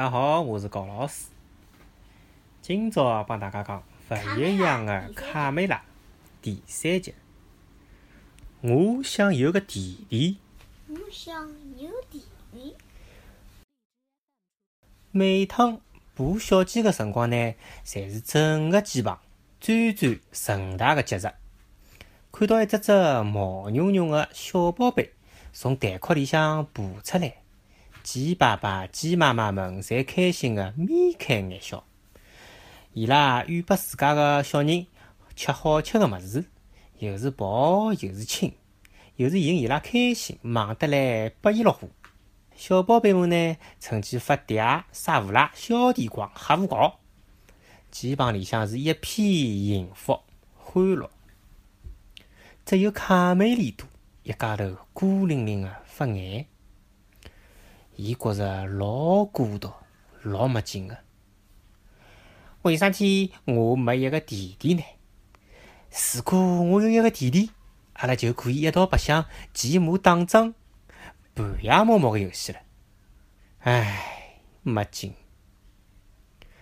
大家好，我是高老师。今朝帮大家讲《勿一样的卡梅拉》第三集。我想有个弟弟。我想有弟弟。每趟捕小鸡个辰光呢，侪是整个鸡棚最最盛大个节日。看到一只只毛茸茸个小宝贝从蛋壳里向爬出来。鸡爸爸、鸡妈妈们侪开心个眉开眼笑，伊拉喂拨自家个小人吃好吃个物事，又是抱又是亲，又是引伊拉开心，忙得来不亦乐乎。小宝贝们呢，趁机发嗲、撒无赖、小地瓜、瞎胡搞。鸡棚里向是一片幸福欢乐，只有卡梅利多一家头孤零零个发呆。伊觉着老孤独、老没劲个。为啥体我没一个弟弟呢？如果我有一个弟弟，阿拉就可以一道白相骑马打仗、半夜摸摸个游戏了。唉，没劲。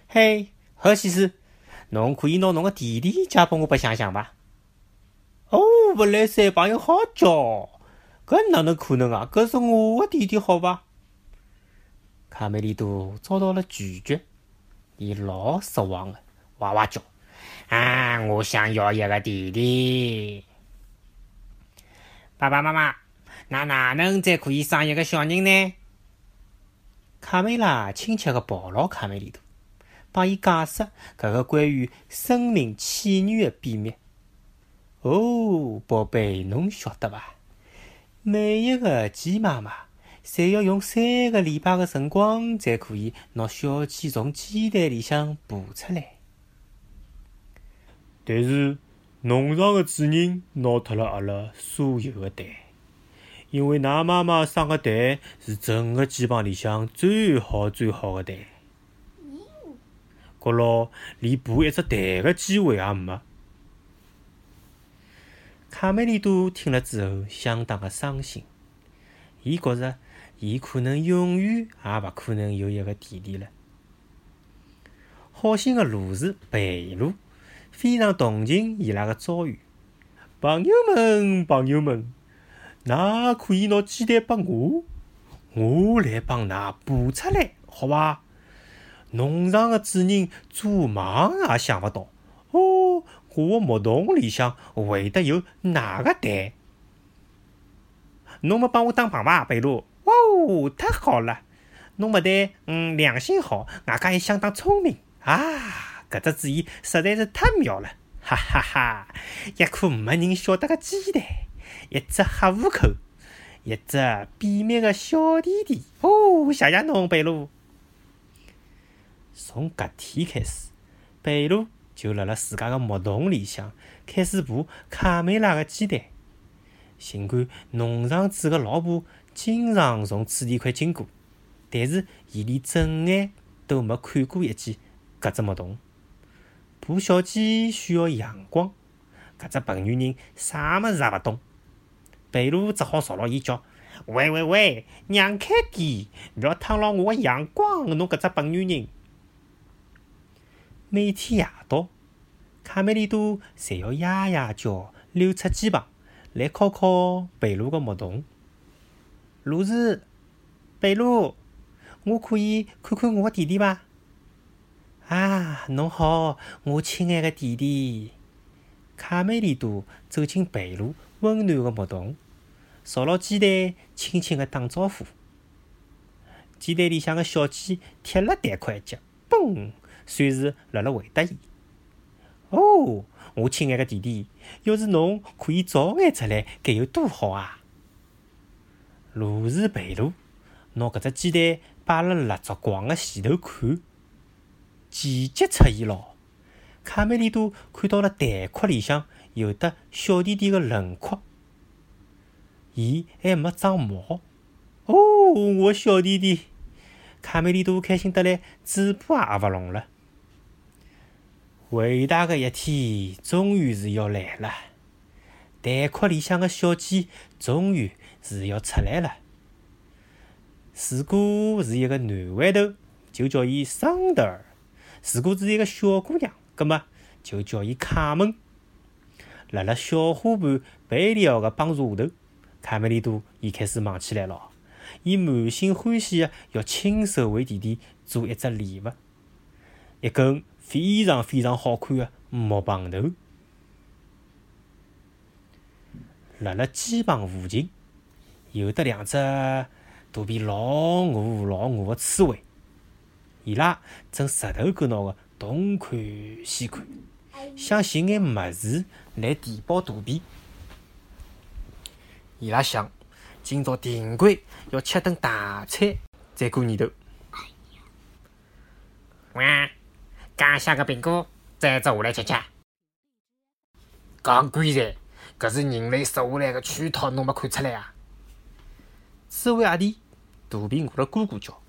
嘿，何西斯，侬可以拿侬个弟弟借拨我白相相伐？哦，勿来三朋友好叫，搿哪能可能啊？搿是我个弟弟，好伐？卡梅利多遭到了拒绝，伊老失望的，哇哇叫：“啊，我想要一个弟弟！爸爸妈妈，那哪能再可以生一个小人呢？”卡梅拉亲切的抱牢卡梅利多，帮伊解释搿个关于生命起源的秘密。哦，宝贝，侬晓得伐？每一个鸡妈妈。侪要用三个礼拜的辰光，才可以拿小鸡从鸡蛋里向爬出来。但是农场的主人拿脱了阿拉所有的蛋，因为㑚妈妈生的蛋是整个鸡棚里向最好最好的蛋。阁老连爬一只蛋的机会也没。卡梅利多听了之后，相当的伤心，伊觉着。伊可能永远也勿可能有一个弟弟了。好心的卢氏、贝鲁非常同情伊拉的遭遇。朋友们，朋友们，㑚可以拿鸡蛋拨我，我来帮㑚补出来，好伐？农场的主人做梦也想勿到，哦，我的木桶里向会得有哪个蛋？侬没帮我打棒伐，贝鲁？哦，太好了！侬勿但嗯良心好，外加还相当聪明啊！搿只主意实在是太妙了，哈哈哈！一颗没人晓得个鸡蛋，一只黑虎口，一只秘密个小弟弟。哦，谢谢侬，贝鲁。从搿天开始，贝鲁就辣辣自家个木桶里向开始爬卡梅拉个鸡蛋。尽管农场主个老婆经常从此地块经过，但是伊连正眼都没看过一记搿只木桶。捕小鸡需要阳光，搿只笨女人啥物事也勿懂。贝鲁只好朝牢伊叫：“喂喂喂，让开点，勿要烫牢我个阳光！侬搿只笨女人！”每天夜到，卡梅利多侪要呀呀叫，溜出鸡棚。来敲敲贝鲁个木桶，鲁子，贝鲁，我可以看看我的弟弟伐？啊，侬好，我亲爱的弟弟。卡梅利多走进贝鲁温暖的木桶，朝牢鸡蛋轻轻个打招呼。鸡蛋里向的小鸡踢了蛋壳一脚，嘣，算是辣辣回答伊。哦。我亲爱的弟弟，要是侬可以早眼出来，该有多好啊！如是贝鲁拿搿只鸡蛋摆辣蜡烛光的前头看，奇迹出现咯！卡梅利多看到了蛋壳里向有的小弟弟的轮廓，伊还没长毛。哦，我小弟弟！卡梅利多开心得来，嘴巴也合拢了。伟大的一天终于是要来了，蛋壳里向的小鸡终于是要出来了。如果是一个男孩头，就叫伊桑德尔；如果是一个小姑娘，葛末就叫伊卡门。辣辣小伙伴贝里奥个帮助下头，卡梅利多伊开始忙起来了。伊满心欢喜个要亲手为弟弟做一只礼物，一根非常非常好看个木棒头。辣辣肩膀附近，有得两只肚皮老饿老饿个刺猬，伊拉正直头狗脑个东看西看。想寻眼物事来填饱肚皮。伊拉想，今朝定规要吃顿大餐，再过年头。哇，介香个苹果，摘只下来吃吃。讲鬼噻，搿是人类设下来个圈套，侬没看出来啊？刺猬阿弟肚皮饿了，咕咕叫。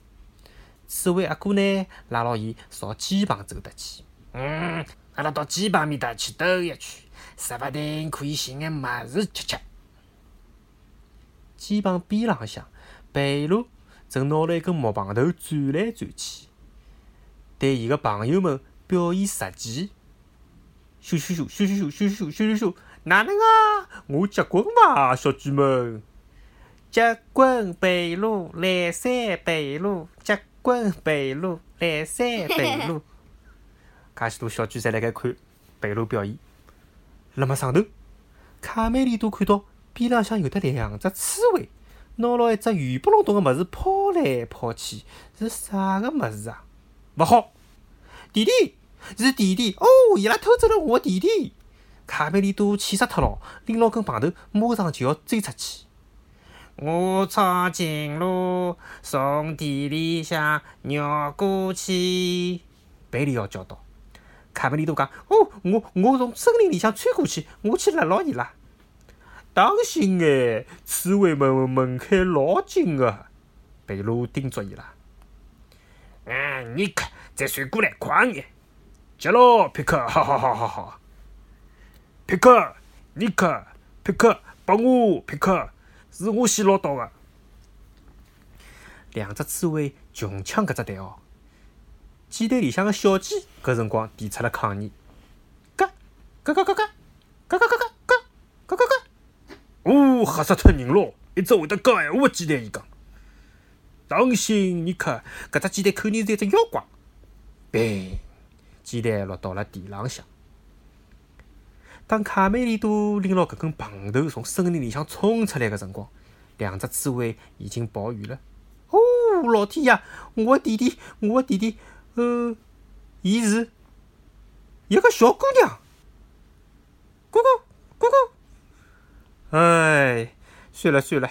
刺猬阿哥呢，拉牢伊朝鸡棚走得去。嗯。阿拉到鸡棚面搭去兜一圈，说不定可以寻眼物事吃吃。鸡棚边浪向，贝鲁正拿了一根木棒头转来转去，对伊个朋友们表演实技。咻咻咻咻咻咻咻咻咻！哪能啊？我结棍伐，小猪们？结棍北路来三贝鲁，结棍北路来三贝鲁。介许多小猪侪辣盖看北路表演。辣么上头，卡梅利多看到边浪向有得两只刺猬，拿牢一只圆不隆咚个物事抛来抛去，是啥个物事啊？勿好，弟弟，是弟弟！哦，伊拉偷走了我弟弟！卡梅利多气死脱了，拎牢根棒头，马上就要追出去。我抄近路，从地里向绕过去。贝里奥叫道。卡梅利多讲：“哦，我我从森林里向穿过去，我去勒牢伊拉。当心哎，刺猬们门槛老紧个。”贝鲁叮嘱伊拉：“嗯，尼克，再传过来，快眼！接喽，皮克，哈哈哈哈哈！皮克，尼克，皮克，帮我，皮克，是我先捞到的。”两只刺猬穷抢搿只蛋哦。鸡蛋里向的小鸡，搿辰光提出了抗议。嘎嘎嘎嘎嘎嘎嘎嘎嘎嘎嘎嘎嘎！哦，吓死脱人咯！一只会得讲闲话个鸡蛋，伊讲。当心，你看，搿只鸡蛋肯定是一只妖怪。砰！鸡蛋落到了地浪向。当卡梅利多拎牢搿根棒头从森林里向冲出来个辰光，两只刺猬已经跑远了。哦，老天爷！我的弟弟，我的弟弟！呃，伊是一个小姑娘，姑姑姑姑。哎，算了算了，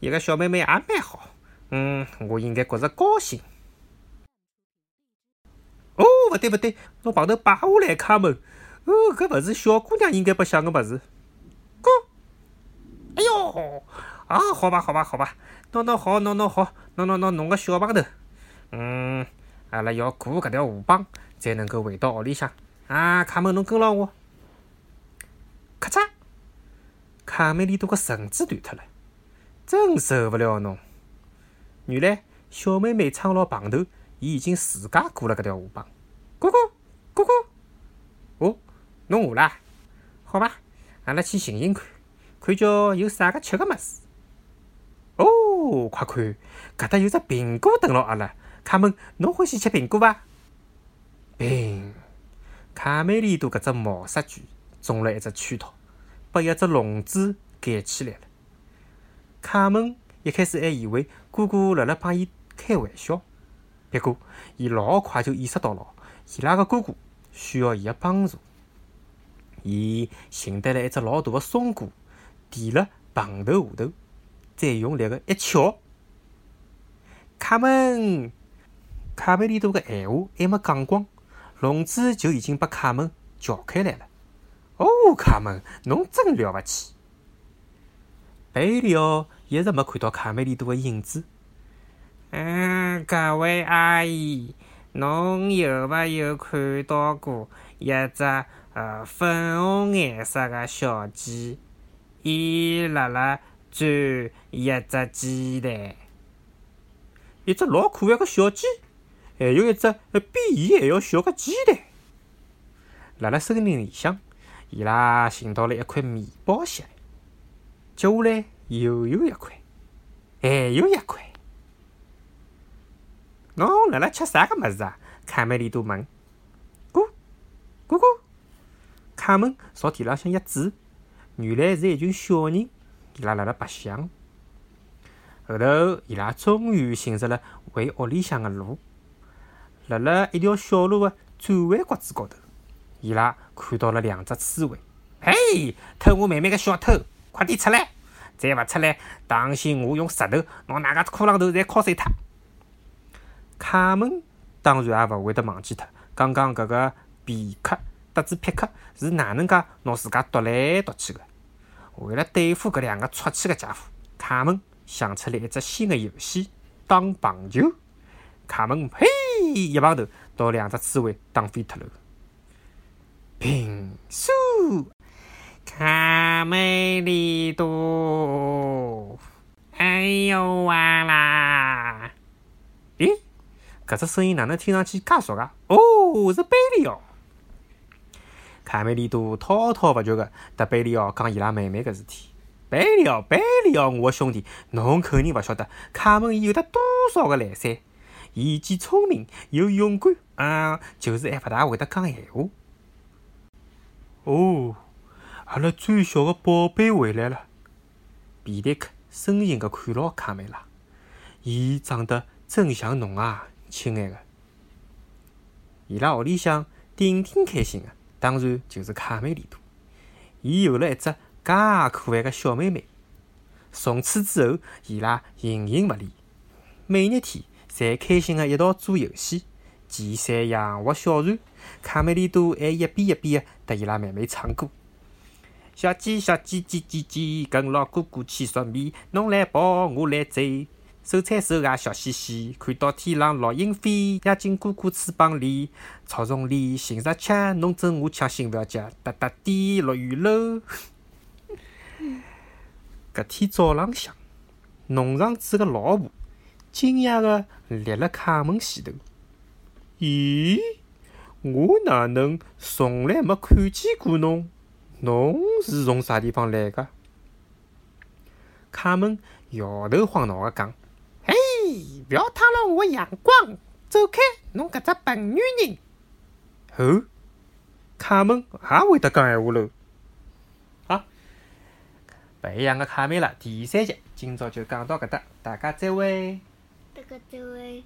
一个小妹妹也蛮好。嗯，我应该觉着高兴。哦，勿对勿对，拿棒头摆下来，卡门。哦，搿勿是小姑娘应该白相个物事。咕，哎哟，啊，好吧好吧好吧，拿拿好，拿拿好，拿拿拿弄个小棒头。嗯。阿拉要过搿条河浜，才能够回到屋里向。啊，卡门，侬跟牢我。咔嚓！卡梅利多个绳子断脱了，真受勿了侬。原来小妹妹撑牢棒头，伊已经自家过了搿条河浜。姑姑，侬下啦？好吧，阿拉去寻寻看，看叫有啥个吃个物事。哦，快看，搿搭有只苹果等牢阿拉。卡门，侬欢喜吃苹果伐？砰！卡梅利多搿只毛杀犬中了一只圈套，被一只笼子盖起来了。卡门一开始还以为哥哥辣辣帮伊开玩笑，不过伊老快就意识到了伊拉个哥哥需要伊个帮助。伊寻得了一只老大个松果，垫辣棒头下头，再用力个一敲，卡门。卡梅利多个闲话还没讲光，笼子就已经把卡门撬开来了。哦，卡门，侬真了不起！贝里奥一直没看到卡梅利多个影子。嗯，各位阿姨，侬有没有看到过一只呃粉红颜色个小鸡？伊辣辣转一只鸡蛋，一只老可爱个小鸡。还有一只比伊还要小个鸡蛋。辣辣森林里向，伊拉寻到了一块面包屑，接下来又有一块，还有一块。侬辣辣吃啥个物事啊？卡梅利多问。咕咕咕，卡门朝地浪向一指，原来是一群小人，伊拉辣辣白相。后头，伊拉终于寻着了回屋里向个路。辣辣一条小路个转弯角子高头，伊拉看到了两只刺猬。嘿，偷我妹妹个小偷，快点出来！再勿出来，当心我用石头拿哪个裤浪头侪敲碎脱。卡门当然也勿会得忘记脱刚刚搿个皮克德兹皮克是哪能介拿自家夺来夺去个。为了对付搿两个出气个家伙，卡门。想出来一只新的游戏，打棒球。卡门嘿一棒头，到两只刺猬打飞脱了。平手，卡梅利多，哎呦哇啦！咦，搿只声音哪能听上去介熟啊？哦，是贝利奥。卡梅利多滔滔不绝个搭贝利奥讲伊拉妹妹个事体。贝利奥，贝利奥，我兄弟，侬肯定勿晓得卡门伊有得多少个来三，伊既聪明又勇敢，啊，就是还勿大会得讲闲话。哦，阿拉最小个宝贝回来了。皮迪克深情个看牢卡梅拉，伊长得真像侬啊，亲爱个。伊拉屋里向顶顶开心个，当然就是卡梅利多，伊有了一只。介可爱个小妹妹，从此之后，伊拉形影勿离，每日天侪开心个一道做游戏，骑山养活小船。卡梅利多还一遍一遍个搭伊拉妹妹唱歌。小鸡小鸡叽叽叽，跟牢哥哥去捉迷，侬来跑，我来追，手牵手啊笑嘻嘻。看到天上落鹰飞，压进哥哥翅膀里，草丛里寻着吃，侬争我抢，心覅急，哒哒滴落雨喽。搿天早浪向，农场主个老婆惊讶个立辣卡门前头。咦，我哪能从来没看见过侬？侬是从啥地方来个？卡门摇头晃脑个讲：“嘿，勿要贪了我阳光，走开，侬搿只笨女人！”哦，卡门也会得讲闲话喽。白羊的卡梅拉第三集，今朝就讲到搿搭，大家再会。大家再会。